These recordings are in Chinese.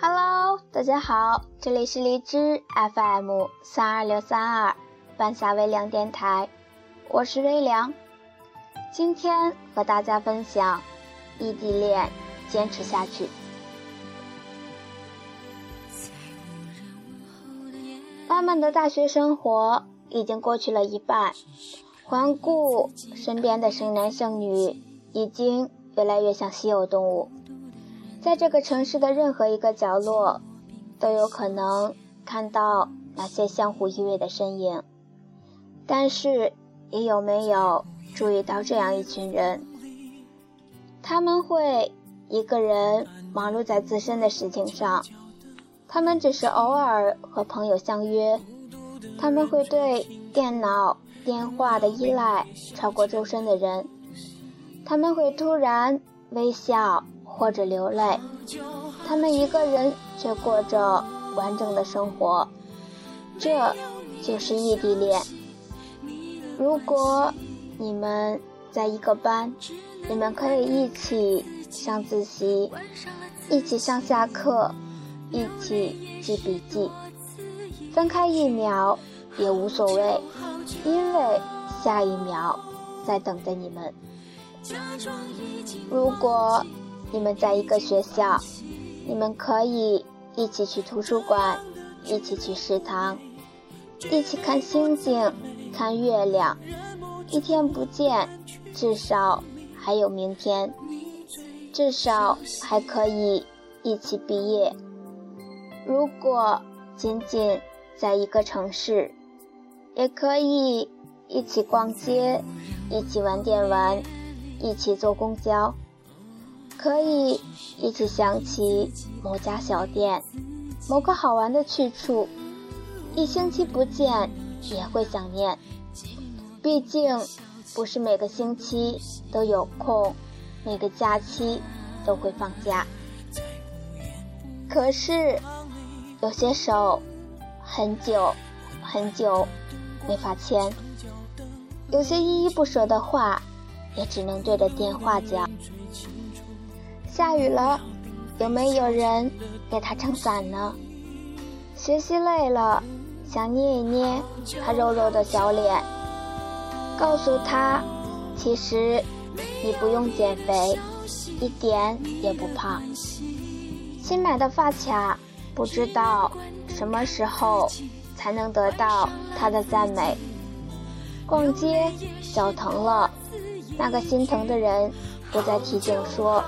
Hello，大家好，这里是荔枝 FM 三二六三二半夏微凉电台，我是微凉。今天和大家分享异地恋，坚持下去。慢慢的大学生活已经过去了一半，环顾身边的生男生女，已经越来越像稀有动物。在这个城市的任何一个角落，都有可能看到那些相互依偎的身影。但是，你有没有注意到这样一群人？他们会一个人忙碌在自身的事情上，他们只是偶尔和朋友相约，他们会对电脑、电话的依赖超过周身的人，他们会突然微笑。或者流泪，他们一个人却过着完整的生活，这就是异地恋。如果你们在一个班，你们可以一起上自习，一起上下课，一起记笔记，分开一秒也无所谓，因为下一秒在等着你们。如果。你们在一个学校，你们可以一起去图书馆，一起去食堂，一起看星星，看月亮。一天不见，至少还有明天，至少还可以一起毕业。如果仅仅在一个城市，也可以一起逛街，一起玩电玩，一起坐公交。可以一起想起某家小店，某个好玩的去处，一星期不见也会想念。毕竟不是每个星期都有空，每个假期都会放假。可是有些手很久很久没法牵，有些依依不舍的话也只能对着电话讲。下雨了，有没有人给他撑伞呢？学习累了，想捏一捏他肉肉的小脸，告诉他，其实你不用减肥，一点也不胖。新买的发卡，不知道什么时候才能得到他的赞美。逛街脚疼了，那个心疼的人不再提醒说。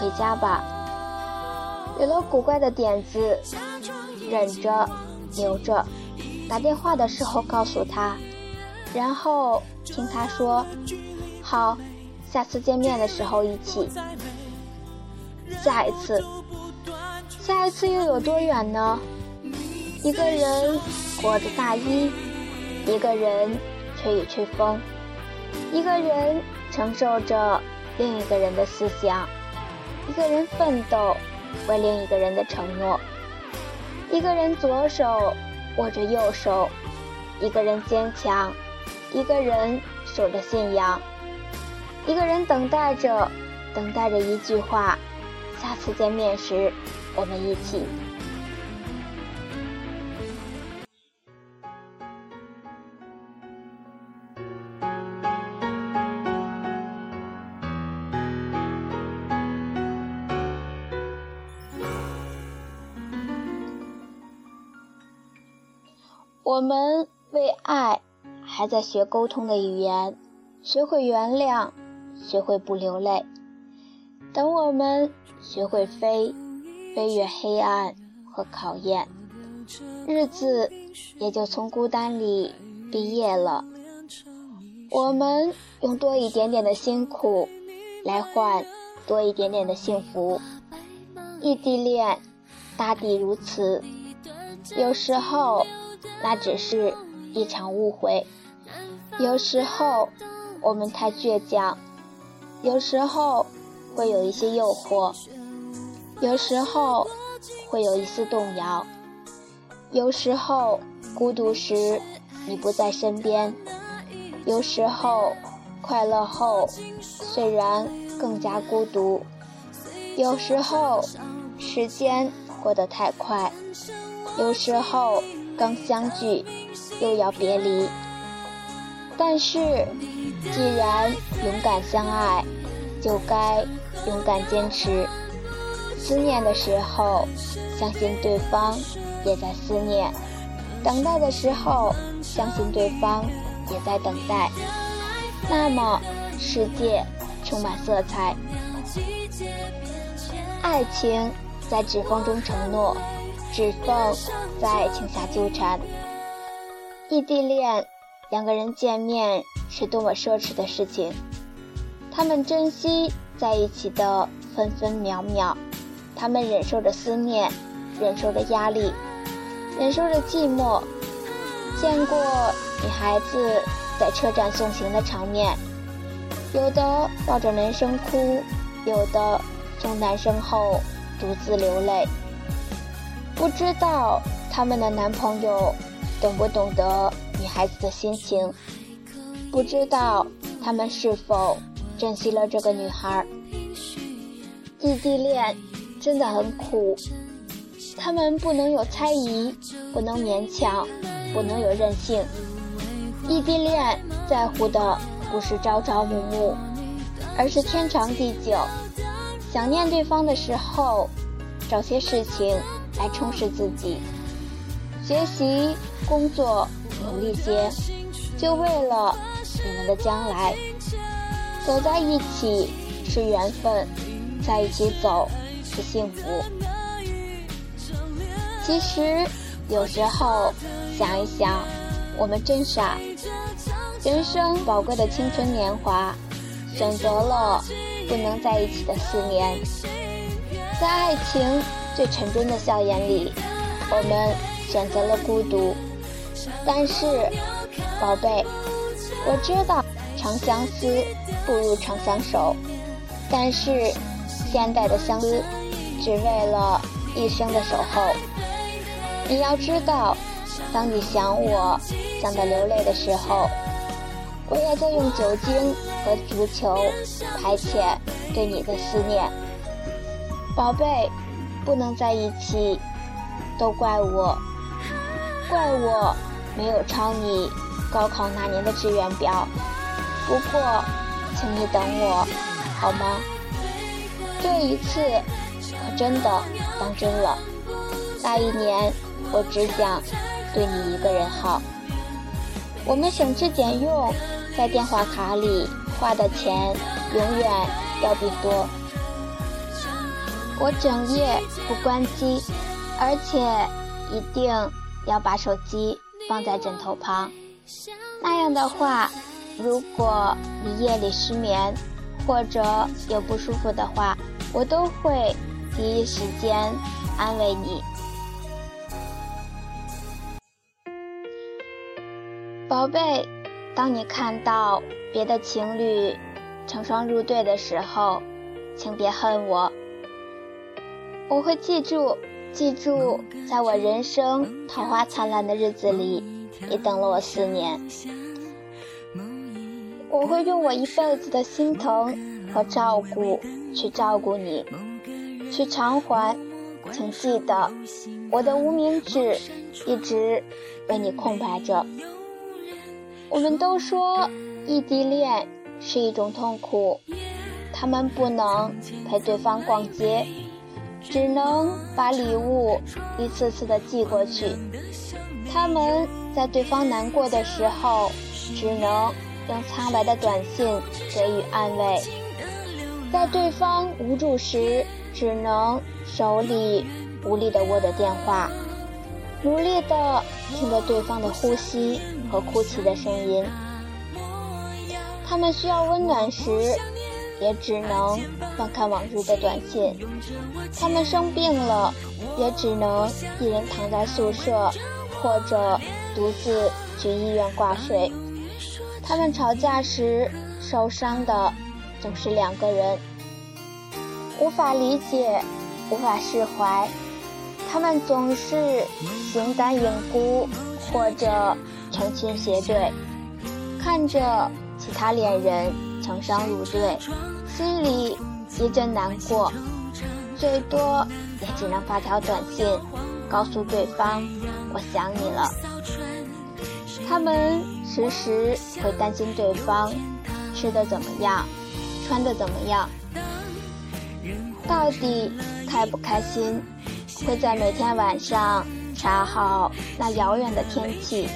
回家吧。有了古怪的点子，忍着，留着，打电话的时候告诉他，然后听他说：“好，下次见面的时候一起。”下一次，下一次又有多远呢？一个人裹着大衣，一个人吹一吹风，一个人承受着另一个人的思想。一个人奋斗，为另一个人的承诺；一个人左手握着右手；一个人坚强，一个人守着信仰；一个人等待着，等待着一句话：下次见面时，我们一起。我们为爱还在学沟通的语言，学会原谅，学会不流泪。等我们学会飞，飞越黑暗和考验，日子也就从孤单里毕业了。我们用多一点点的辛苦来换多一点点的幸福。异地恋，大抵如此。有时候。那只是一场误会。有时候我们太倔强，有时候会有一些诱惑，有时候会有一丝动摇，有时候孤独时你不在身边，有时候快乐后虽然更加孤独，有时候时间过得太快，有时候刚相聚又要别离。但是，既然勇敢相爱，就该勇敢坚持。思念的时候，相信对方也在思念；等待的时候，相信对方也在等待。那么，世界充满色彩。爱情在指缝中承诺，指缝在爱情下纠缠。异地恋，两个人见面是多么奢侈的事情。他们珍惜在一起的分分秒秒。他们忍受着思念，忍受着压力，忍受着寂寞。见过女孩子在车站送行的场面，有的抱着男生哭，有的送男生后独自流泪。不知道他们的男朋友懂不懂得女孩子的心情，不知道他们是否珍惜了这个女孩。异地恋。真的很苦，他们不能有猜疑，不能勉强，不能有任性。异地恋在乎的不是朝朝暮暮，而是天长地久。想念对方的时候，找些事情来充实自己，学习、工作，努力些，就为了你们的将来。走在一起是缘分，在一起走。是幸福。其实，有时候想一想，我们真傻。人生宝贵的青春年华，选择了不能在一起的四年。在爱情最沉重的笑颜里，我们选择了孤独。但是，宝贝，我知道长相思不如长相守。但是，现代的相思。只为了一生的守候。你要知道，当你想我想得流泪的时候，我也在用酒精和足球排遣对你的思念。宝贝，不能在一起，都怪我，怪我没有抄你高考那年的志愿表。不过，请你等我，好吗？这一次可。真的当真了，那一年我只想对你一个人好。我们省吃俭用，在电话卡里花的钱永远要比多。我整夜不关机，而且一定要把手机放在枕头旁。那样的话，如果你夜里失眠或者有不舒服的话，我都会。第一时间安慰你，宝贝。当你看到别的情侣成双入对的时候，请别恨我。我会记住，记住，在我人生桃花灿烂的日子里，你等了我四年。我会用我一辈子的心疼和照顾去照顾你。去偿还，请记得，我的无名指一直为你空白着。我们都说异地恋是一种痛苦，他们不能陪对方逛街，只能把礼物一次次的寄过去。他们在对方难过的时候，只能用苍白的短信给予安慰，在对方无助时。只能手里无力地握着电话，努力地听着对方的呼吸和哭泣的声音。他们需要温暖时，也只能翻看往日的短信。他们生病了，也只能一人躺在宿舍，或者独自去医院挂水。他们吵架时，受伤的总是两个人。无法理解，无法释怀，他们总是形单影孤，或者成群结队，看着其他恋人成双入对，心里一阵难过，最多也只能发条短信，告诉对方我想你了。他们时时会担心对方吃的怎么样，穿的怎么样，到底开不开心，会在每天晚上查好那遥远的天气，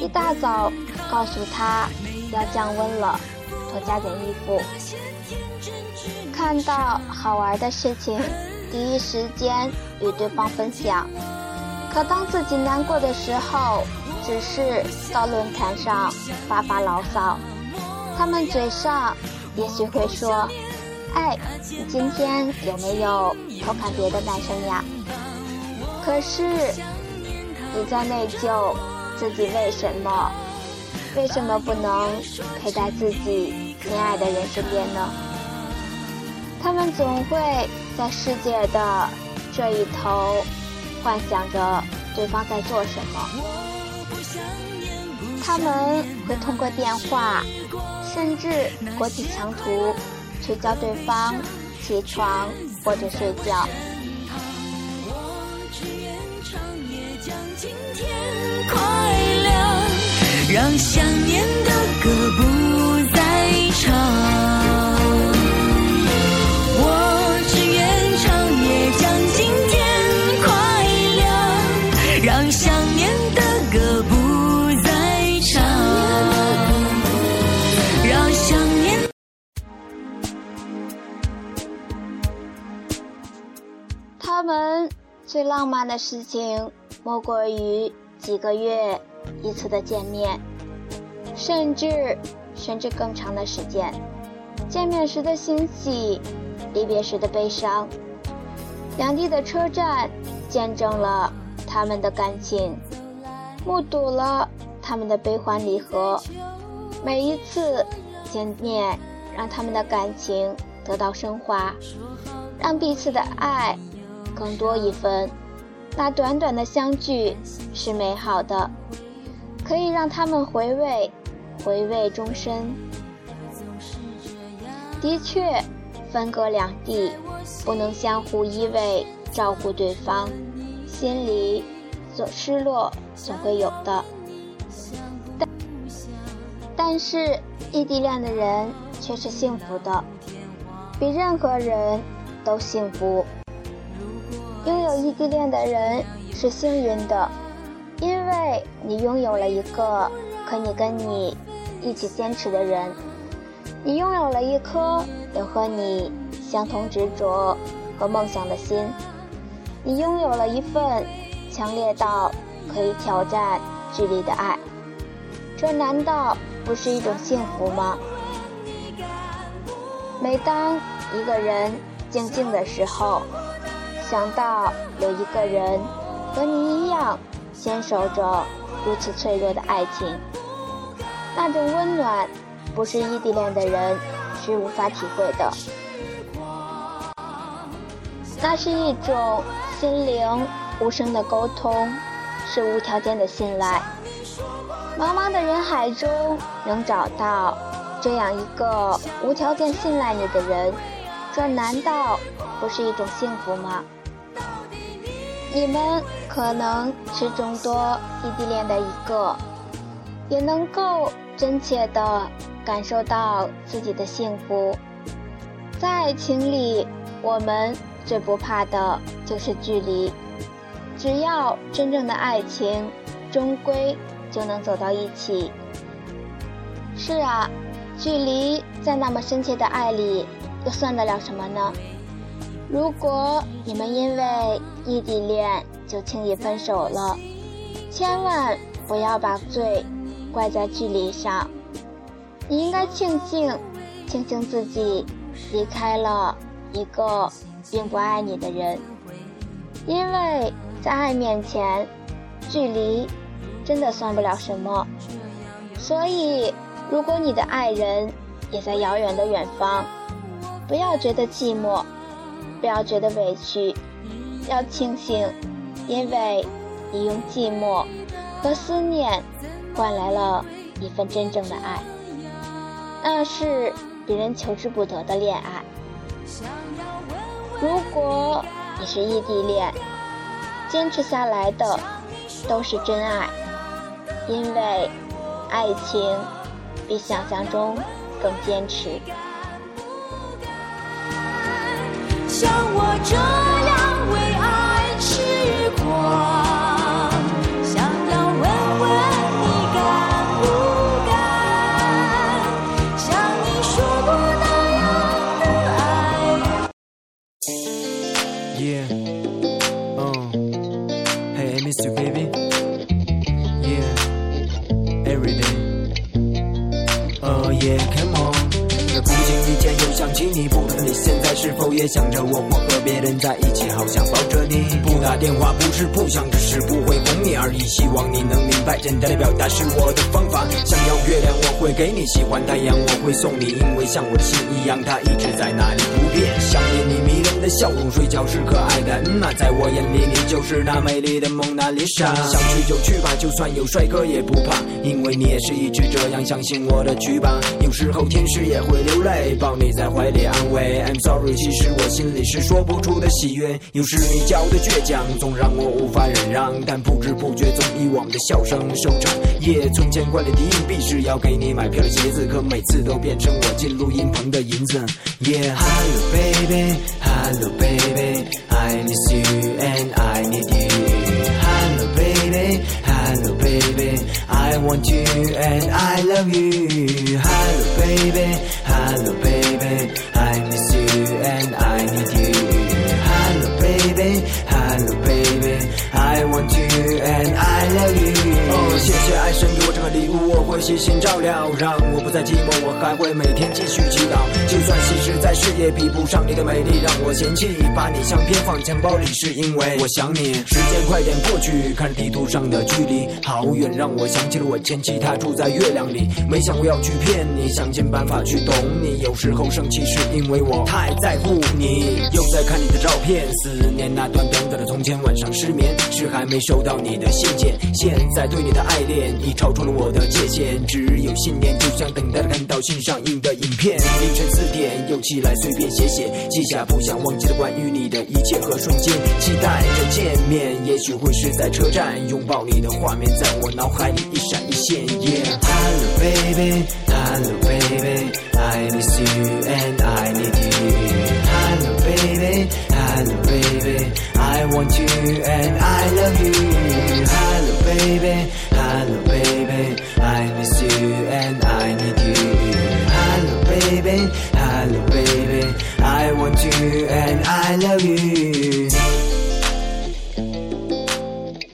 一大早告诉他要降温了，多加点衣服。看到好玩的事情，第一时间与对方分享。可当自己难过的时候，只是到论坛上发发牢骚。他们嘴上也许会说：“哎，你今天有没有偷看别的男生呀？”可是你在内疚自己为什么，为什么不能陪在自己心爱的人身边呢？他们总会在世界的这一头幻想着对方在做什么。他们会通过电话，甚至国际长途，去叫对方起床或者睡觉。想念的歌不再唱我只愿长夜将今天快亮让想念的歌不再唱让想念他们最浪漫的事情莫过于几个月一次的见面。甚至甚至更长的时间。见面时的欣喜，离别时的悲伤。两地的车站见证了他们的感情，目睹了他们的悲欢离合。每一次见面，让他们的感情得到升华，让彼此的爱。更多一分，那短短的相聚是美好的，可以让他们回味，回味终身。的确，分隔两地，不能相互依偎照顾对方，心里所失落总会有的。但但是异地恋的人却是幸福的，比任何人都幸福。拥有异地恋的人是幸运的，因为你拥有了一个可以跟你一起坚持的人，你拥有了一颗有和你相同执着和梦想的心，你拥有了一份强烈到可以挑战距离的爱，这难道不是一种幸福吗？每当一个人静静的时候。想到有一个人和你一样坚守着如此脆弱的爱情，那种温暖不是异地恋的人是无法体会的。那是一种心灵无声的沟通，是无条件的信赖。茫茫的人海中能找到这样一个无条件信赖你的人，这难道不是一种幸福吗？你们可能是众多异地恋的一个，也能够真切地感受到自己的幸福。在爱情里，我们最不怕的就是距离。只要真正的爱情，终归就能走到一起。是啊，距离在那么深切的爱里，又算得了什么呢？如果你们因为异地恋就轻易分手了，千万不要把罪怪在距离上。你应该庆幸，庆幸自己离开了一个并不爱你的人，因为在爱面前，距离真的算不了什么。所以，如果你的爱人也在遥远的远方，不要觉得寂寞。不要觉得委屈，要庆幸，因为你用寂寞和思念换来了一份真正的爱，那是别人求之不得的恋爱。如果你是异地恋，坚持下来的都是真爱，因为爱情比想象中更坚持。也想着我，我和别人在一起，好想抱着你。不打电话不是不想，只是不会哄你而已。希望你能明白，简单的表达是我的方法。想要月亮，我会给你；喜欢太阳，我会送你。因为像我的心一样，它一直在那里不变。想念你迷人的笑容，睡觉时可爱的嗯啊，在我眼里你就是那美丽的蒙娜丽莎。想去就去吧，就算有帅哥也不怕，因为你也是一直这样相信我的剧本。有时候天使也会。流泪，抱你在怀里安慰。I'm sorry，其实我心里是说不出的喜悦。有时你教的倔强，总让我无法忍让。但不知不觉，总以我们的笑声收场。耶存钱罐里的硬币是要给你买票的鞋子，可每次都变成我进录音棚的银子。Yeah，hello baby，hello baby，I miss you and I need you，hello baby。Hello baby, I want you and I love you. Hello baby, hello baby, and I need you. Hello baby, hello baby, I want you and I love you. 哦，谢谢爱神给我这个礼物，我会细心照料，让我不再寂寞，我还会每天继续祈祷。就算是在世界比不上你的美丽，让我嫌弃，把你相片放钱包里，是因为我想你。时间快点过去，看地图上的距离。好远，让我想起了我前妻，她住在月亮里。没想过要去骗你，想尽办法去懂你。有时候生气是因为我太在乎你。又在看你的照片，思念那段短短的从前。晚上失眠，是还没收到你的信件。现在对你的爱恋已超出了我的界限，只有信念，就像等待着看到新上映的影片。凌晨四点又起来随便写写，记下不想忘记的关于你的一切和瞬间。期待着见面，也许会是在车站拥抱。你的画面在我脑海里一闪一现。Yeah，Hello baby，Hello baby，I miss you and I need you。Hello baby，Hello baby，I want you and I love you。Hello baby，Hello baby，I miss you and I need you。Hello baby，Hello baby. baby，I want you and I love you。